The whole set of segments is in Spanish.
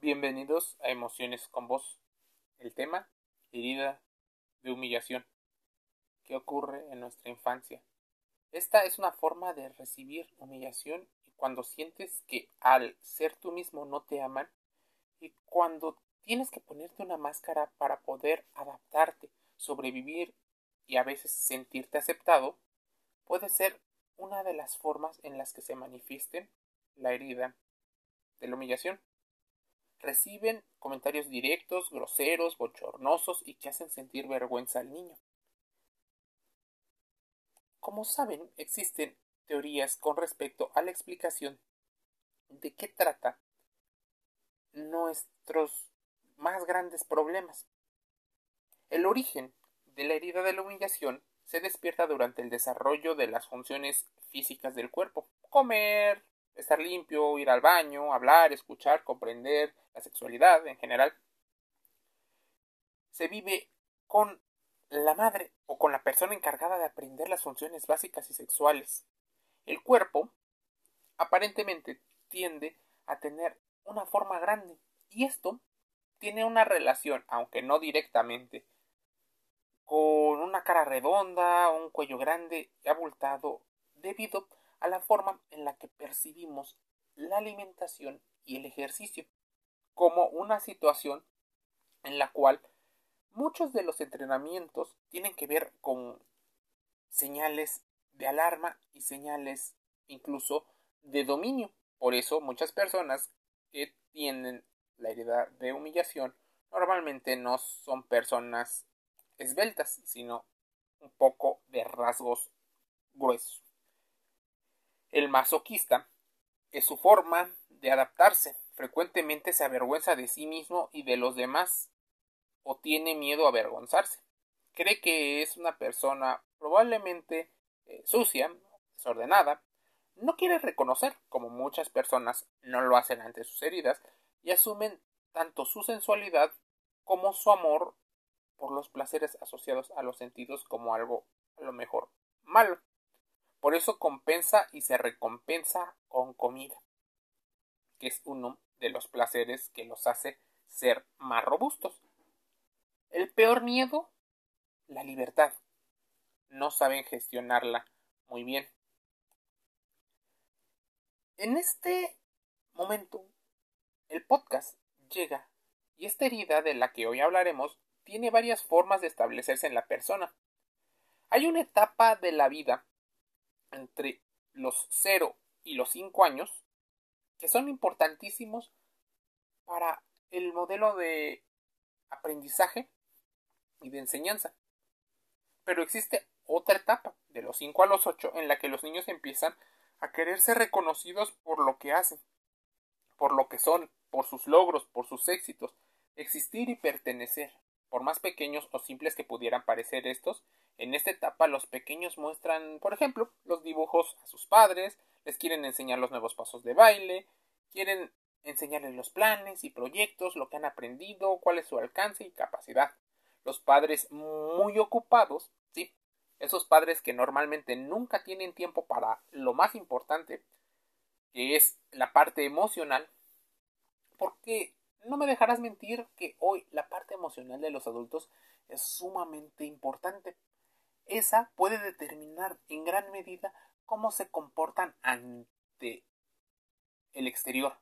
Bienvenidos a Emociones con Vos. El tema, herida de humillación. ¿Qué ocurre en nuestra infancia? Esta es una forma de recibir humillación y cuando sientes que al ser tú mismo no te aman y cuando tienes que ponerte una máscara para poder adaptarte, sobrevivir y a veces sentirte aceptado, puede ser una de las formas en las que se manifieste la herida de la humillación reciben comentarios directos, groseros, bochornosos y que hacen sentir vergüenza al niño. Como saben, existen teorías con respecto a la explicación de qué trata nuestros más grandes problemas. El origen de la herida de la humillación se despierta durante el desarrollo de las funciones físicas del cuerpo. Comer, estar limpio, ir al baño, hablar, escuchar, comprender, la sexualidad en general, se vive con la madre o con la persona encargada de aprender las funciones básicas y sexuales. El cuerpo aparentemente tiende a tener una forma grande y esto tiene una relación, aunque no directamente, con una cara redonda, un cuello grande y abultado debido a la forma en la que percibimos la alimentación y el ejercicio como una situación en la cual muchos de los entrenamientos tienen que ver con señales de alarma y señales incluso de dominio. Por eso muchas personas que tienen la herida de humillación normalmente no son personas esbeltas, sino un poco de rasgos gruesos. El masoquista es su forma de adaptarse. Frecuentemente se avergüenza de sí mismo y de los demás o tiene miedo a avergonzarse. Cree que es una persona probablemente eh, sucia, desordenada, no quiere reconocer, como muchas personas no lo hacen ante sus heridas, y asumen tanto su sensualidad como su amor por los placeres asociados a los sentidos como algo a lo mejor malo. Por eso compensa y se recompensa con comida, que es uno de los placeres que los hace ser más robustos. El peor miedo, la libertad. No saben gestionarla muy bien. En este momento, el podcast llega y esta herida de la que hoy hablaremos tiene varias formas de establecerse en la persona. Hay una etapa de la vida entre los 0 y los 5 años que son importantísimos para el modelo de aprendizaje y de enseñanza. Pero existe otra etapa, de los 5 a los 8, en la que los niños empiezan a querer ser reconocidos por lo que hacen, por lo que son, por sus logros, por sus éxitos, existir y pertenecer. Por más pequeños o simples que pudieran parecer estos, en esta etapa los pequeños muestran, por ejemplo, los dibujos a sus padres, les quieren enseñar los nuevos pasos de baile, quieren enseñarles los planes y proyectos, lo que han aprendido, cuál es su alcance y capacidad. Los padres muy ocupados, sí, esos padres que normalmente nunca tienen tiempo para lo más importante, que es la parte emocional, porque no me dejarás mentir que hoy la parte emocional de los adultos es sumamente importante. Esa puede determinar en gran medida cómo se comportan ante el exterior.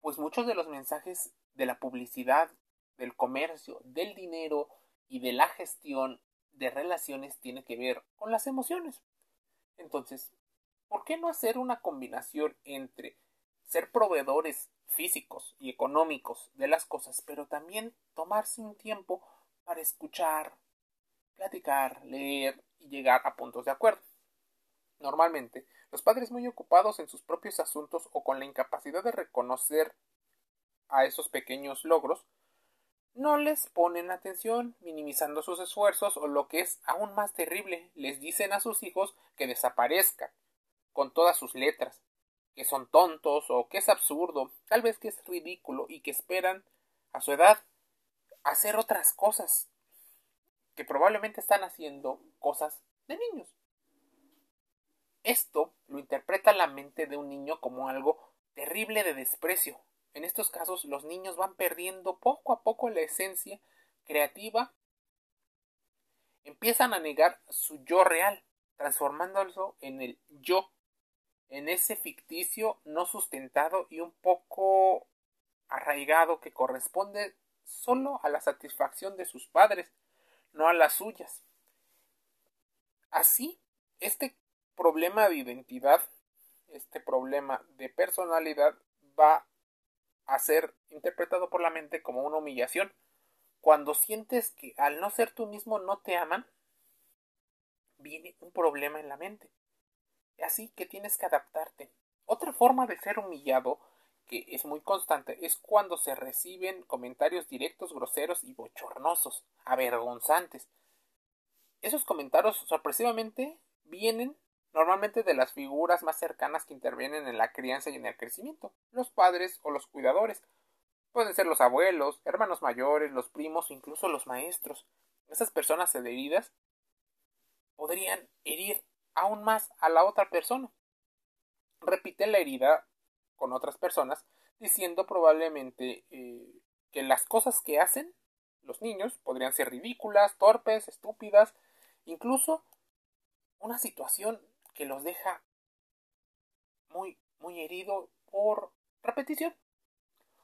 Pues muchos de los mensajes de la publicidad, del comercio, del dinero y de la gestión de relaciones tiene que ver con las emociones. Entonces, ¿por qué no hacer una combinación entre ser proveedores físicos y económicos de las cosas, pero también tomarse un tiempo para escuchar, platicar, leer y llegar a puntos de acuerdo. Normalmente, los padres muy ocupados en sus propios asuntos o con la incapacidad de reconocer a esos pequeños logros, no les ponen atención, minimizando sus esfuerzos o lo que es aún más terrible, les dicen a sus hijos que desaparezcan con todas sus letras, que son tontos o que es absurdo, tal vez que es ridículo y que esperan a su edad hacer otras cosas que probablemente están haciendo cosas de niños. Esto lo interpreta la mente de un niño como algo terrible de desprecio, en estos casos los niños van perdiendo poco a poco la esencia creativa, empiezan a negar su yo real, transformándolo en el yo, en ese ficticio no sustentado y un poco arraigado que corresponde solo a la satisfacción de sus padres, no a las suyas. Así, este problema de identidad, este problema de personalidad va a ser interpretado por la mente como una humillación. Cuando sientes que al no ser tú mismo no te aman, viene un problema en la mente. Así que tienes que adaptarte. Otra forma de ser humillado, que es muy constante, es cuando se reciben comentarios directos, groseros y bochornosos, avergonzantes. Esos comentarios sorpresivamente vienen normalmente de las figuras más cercanas que intervienen en la crianza y en el crecimiento, los padres o los cuidadores. Pueden ser los abuelos, hermanos mayores, los primos, incluso los maestros. Esas personas heridas podrían herir aún más a la otra persona. Repite la herida con otras personas, diciendo probablemente eh, que las cosas que hacen los niños podrían ser ridículas, torpes, estúpidas, incluso una situación que los deja muy, muy herido por repetición.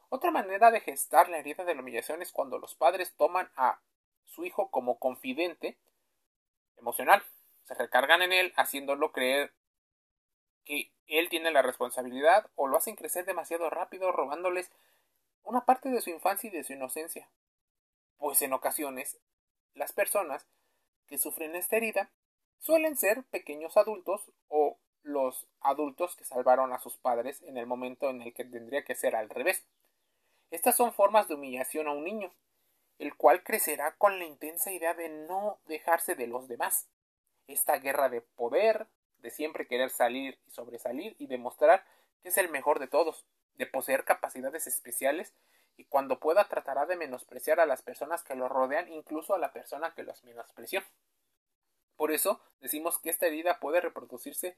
Otra manera de gestar la herida de la humillación es cuando los padres toman a su hijo como confidente emocional. Se recargan en él haciéndolo creer que él tiene la responsabilidad o lo hacen crecer demasiado rápido robándoles una parte de su infancia y de su inocencia. Pues en ocasiones las personas que sufren esta herida suelen ser pequeños adultos o los adultos que salvaron a sus padres en el momento en el que tendría que ser al revés. Estas son formas de humillación a un niño, el cual crecerá con la intensa idea de no dejarse de los demás. Esta guerra de poder, de siempre querer salir y sobresalir y demostrar que es el mejor de todos, de poseer capacidades especiales y cuando pueda tratará de menospreciar a las personas que lo rodean, incluso a la persona que los menospreció. Por eso decimos que esta herida puede reproducirse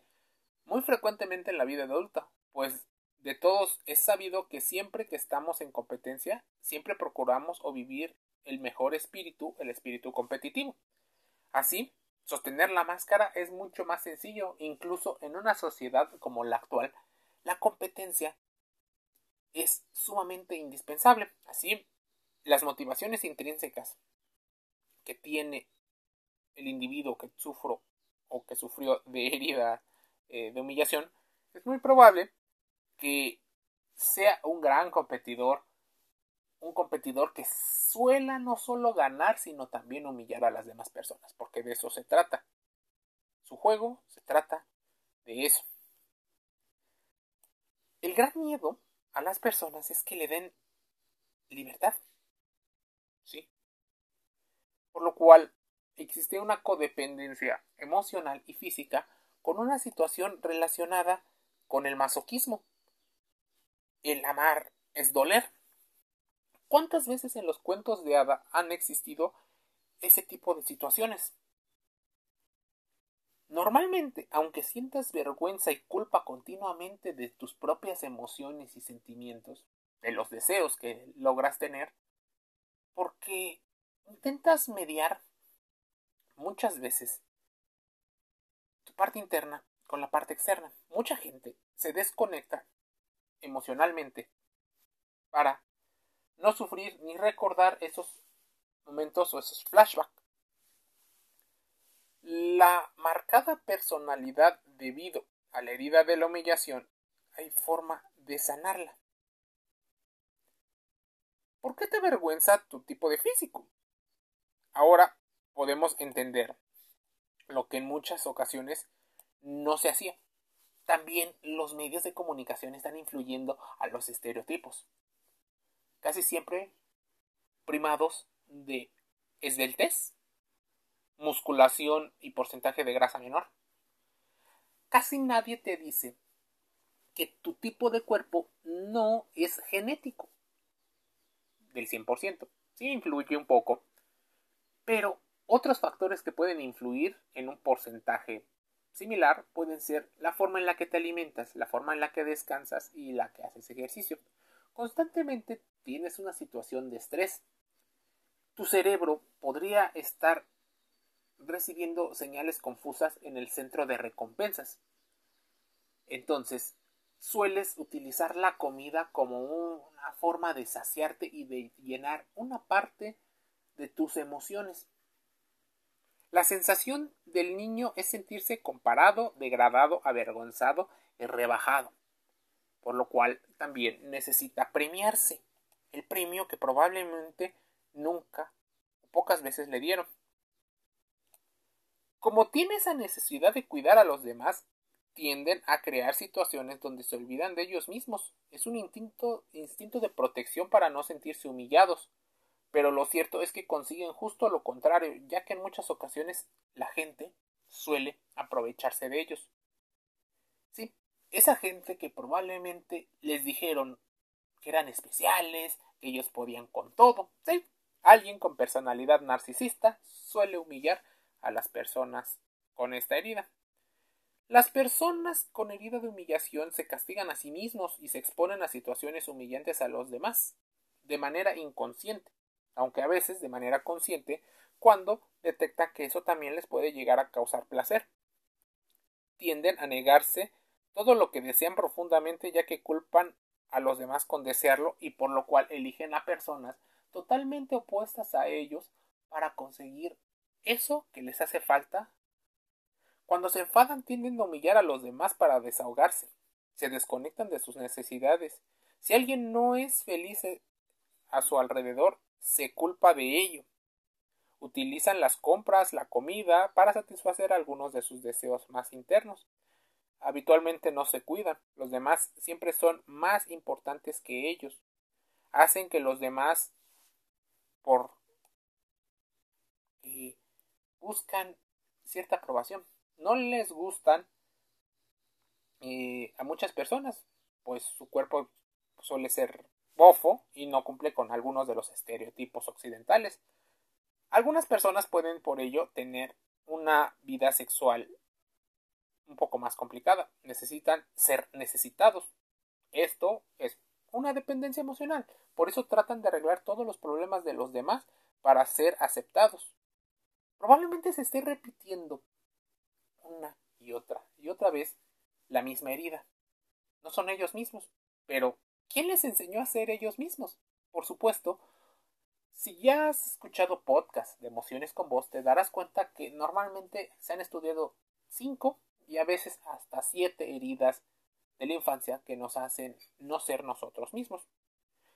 muy frecuentemente en la vida adulta, pues de todos es sabido que siempre que estamos en competencia, siempre procuramos o vivir el mejor espíritu, el espíritu competitivo. Así, sostener la máscara es mucho más sencillo, incluso en una sociedad como la actual, la competencia es sumamente indispensable. Así, las motivaciones intrínsecas que tiene el individuo que sufro o que sufrió de herida eh, de humillación, es muy probable que sea un gran competidor, un competidor que suela no solo ganar, sino también humillar a las demás personas, porque de eso se trata. Su juego se trata de eso. El gran miedo a las personas es que le den libertad. ¿Sí? Por lo cual existe una codependencia emocional y física con una situación relacionada con el masoquismo. El amar es doler. ¿Cuántas veces en los cuentos de hada han existido ese tipo de situaciones? Normalmente, aunque sientas vergüenza y culpa continuamente de tus propias emociones y sentimientos, de los deseos que logras tener, porque intentas mediar muchas veces tu parte interna con la parte externa. Mucha gente se desconecta emocionalmente para no sufrir ni recordar esos momentos o esos flashbacks. La marcada personalidad debido a la herida de la humillación hay forma de sanarla. ¿Por qué te avergüenza tu tipo de físico? Ahora podemos entender lo que en muchas ocasiones no se hacía. También los medios de comunicación están influyendo a los estereotipos. Casi siempre primados de esbeltez, musculación y porcentaje de grasa menor. Casi nadie te dice que tu tipo de cuerpo no es genético del 100%. Sí influye un poco, pero otros factores que pueden influir en un porcentaje similar pueden ser la forma en la que te alimentas, la forma en la que descansas y la que haces ejercicio. constantemente tienes una situación de estrés, tu cerebro podría estar recibiendo señales confusas en el centro de recompensas. Entonces, sueles utilizar la comida como una forma de saciarte y de llenar una parte de tus emociones. La sensación del niño es sentirse comparado, degradado, avergonzado y rebajado, por lo cual también necesita premiarse, el premio que probablemente nunca o pocas veces le dieron. Como tiene esa necesidad de cuidar a los demás, tienden a crear situaciones donde se olvidan de ellos mismos. Es un instinto, instinto de protección para no sentirse humillados. Pero lo cierto es que consiguen justo lo contrario, ya que en muchas ocasiones la gente suele aprovecharse de ellos. Sí, esa gente que probablemente les dijeron que eran especiales, que ellos podían con todo. Sí, alguien con personalidad narcisista suele humillar a las personas con esta herida. Las personas con herida de humillación se castigan a sí mismos y se exponen a situaciones humillantes a los demás, de manera inconsciente, aunque a veces de manera consciente, cuando detectan que eso también les puede llegar a causar placer. Tienden a negarse todo lo que desean profundamente ya que culpan a los demás con desearlo y por lo cual eligen a personas totalmente opuestas a ellos para conseguir eso que les hace falta cuando se enfadan tienden a humillar a los demás para desahogarse. Se desconectan de sus necesidades. Si alguien no es feliz eh, a su alrededor, se culpa de ello. Utilizan las compras, la comida, para satisfacer algunos de sus deseos más internos. Habitualmente no se cuidan. Los demás siempre son más importantes que ellos. Hacen que los demás por buscan cierta aprobación no les gustan eh, a muchas personas, pues su cuerpo suele ser bofo y no cumple con algunos de los estereotipos occidentales. Algunas personas pueden por ello tener una vida sexual un poco más complicada, necesitan ser necesitados. Esto es una dependencia emocional, por eso tratan de arreglar todos los problemas de los demás para ser aceptados. Probablemente se esté repitiendo una y otra y otra vez la misma herida. No son ellos mismos, pero ¿quién les enseñó a ser ellos mismos? Por supuesto, si ya has escuchado podcasts de emociones con voz, te darás cuenta que normalmente se han estudiado cinco y a veces hasta siete heridas de la infancia que nos hacen no ser nosotros mismos.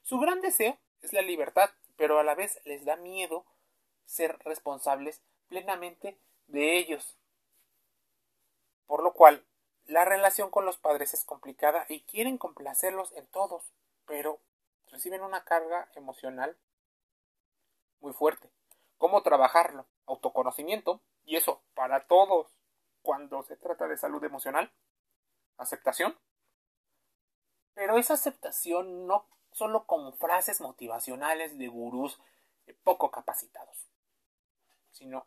Su gran deseo es la libertad, pero a la vez les da miedo ser responsables plenamente de ellos por lo cual la relación con los padres es complicada y quieren complacerlos en todos, pero reciben una carga emocional muy fuerte. ¿Cómo trabajarlo? Autoconocimiento, y eso para todos cuando se trata de salud emocional. Aceptación. Pero esa aceptación no solo con frases motivacionales de gurús poco capacitados, sino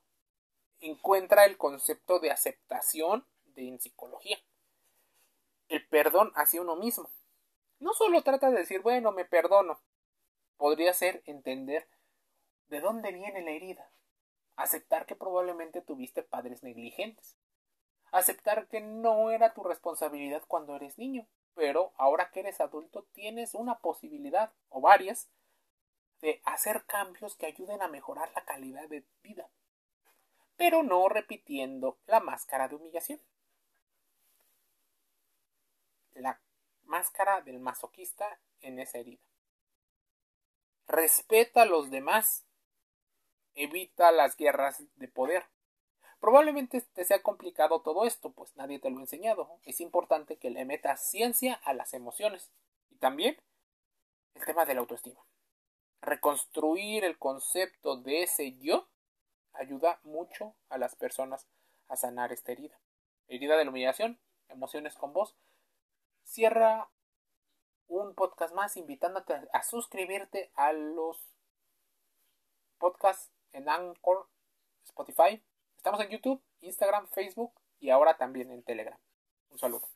encuentra el concepto de aceptación en psicología. El perdón hacia uno mismo. No solo trata de decir, bueno, me perdono. Podría ser entender de dónde viene la herida. Aceptar que probablemente tuviste padres negligentes. Aceptar que no era tu responsabilidad cuando eres niño, pero ahora que eres adulto tienes una posibilidad o varias de hacer cambios que ayuden a mejorar la calidad de vida, pero no repitiendo la máscara de humillación. la máscara del masoquista en esa herida. Respeta a los demás. Evita las guerras de poder. Probablemente te sea complicado todo esto, pues nadie te lo ha enseñado. Es importante que le metas ciencia a las emociones. Y también el tema de la autoestima. Reconstruir el concepto de ese yo ayuda mucho a las personas a sanar esta herida. Herida de la humillación, emociones con voz, cierra un podcast más invitándote a suscribirte a los podcasts en Anchor, Spotify. Estamos en YouTube, Instagram, Facebook y ahora también en Telegram. Un saludo.